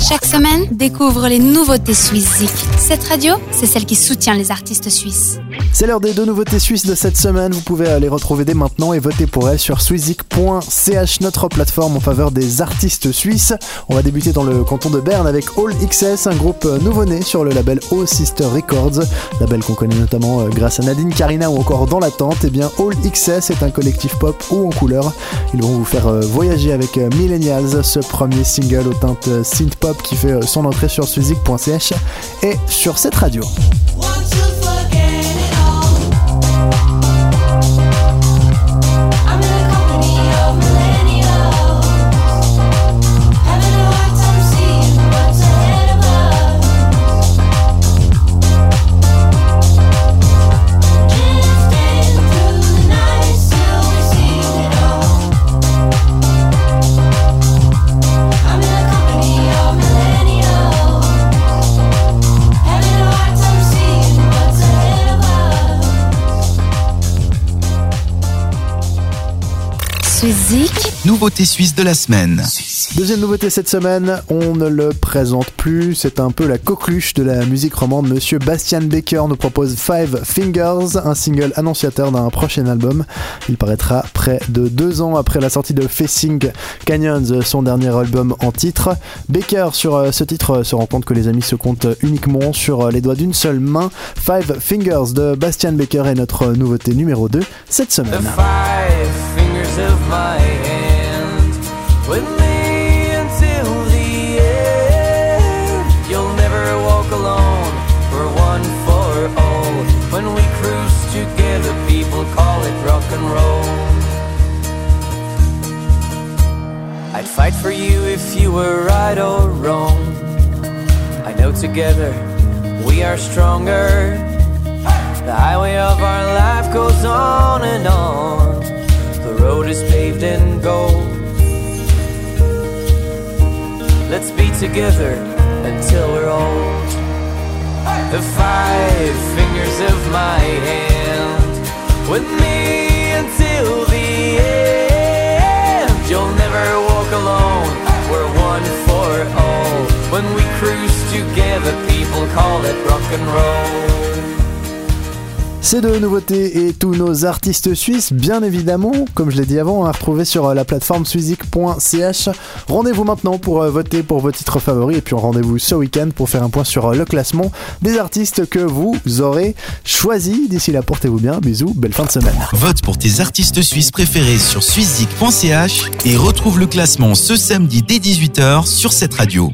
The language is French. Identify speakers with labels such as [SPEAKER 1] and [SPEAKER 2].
[SPEAKER 1] Chaque semaine, découvre les nouveautés suisses Cette radio, c'est celle qui soutient les artistes suisses.
[SPEAKER 2] C'est l'heure des deux nouveautés suisses de cette semaine. Vous pouvez les retrouver dès maintenant et voter pour elles sur swizik.ch, notre plateforme en faveur des artistes suisses. On va débuter dans le canton de Berne avec All XS, un groupe nouveau-né sur le label All Sister Records, label qu'on connaît notamment euh, grâce à Nadine Karina ou encore Dans l'attente. Et eh bien All XS est un collectif pop ou en couleur. Ils vont vous faire euh, voyager avec euh, Millennials, ce premier single aux teintes synth qui fait son entrée sur swizik.ch et sur cette radio.
[SPEAKER 3] Nouveauté suisse de la semaine.
[SPEAKER 2] Deuxième nouveauté cette semaine, on ne le présente plus, c'est un peu la coqueluche de la musique romande. Monsieur Bastian Baker nous propose Five Fingers, un single annonciateur d'un prochain album. Il paraîtra près de deux ans après la sortie de Facing Canyons, son dernier album en titre. Baker sur euh, ce titre se rend compte que les amis se comptent uniquement sur les doigts d'une seule main. Five Fingers de Bastian Baker est notre nouveauté numéro 2 cette semaine. Of my hand with me until the end. You'll never walk alone. We're one for all. When we cruise together, people call it rock and roll. I'd fight for you if you were right or wrong. I know together we are stronger. The highway of our life goes on and on in gold. Let's be together until we're old. The five fingers of my hand with me until the end. You'll never walk alone. We're one for all. When we cruise together, people call it rock and roll. Ces deux nouveautés et tous nos artistes suisses, bien évidemment, comme je l'ai dit avant, à retrouver sur euh, la plateforme suizik.ch. Rendez-vous maintenant pour euh, voter pour vos titres favoris et puis rendez-vous ce week-end pour faire un point sur euh, le classement des artistes que vous aurez choisis. D'ici là, portez-vous bien. Bisous, belle fin de semaine.
[SPEAKER 3] Vote pour tes artistes suisses préférés sur suizik.ch et retrouve le classement ce samedi dès 18h sur cette radio.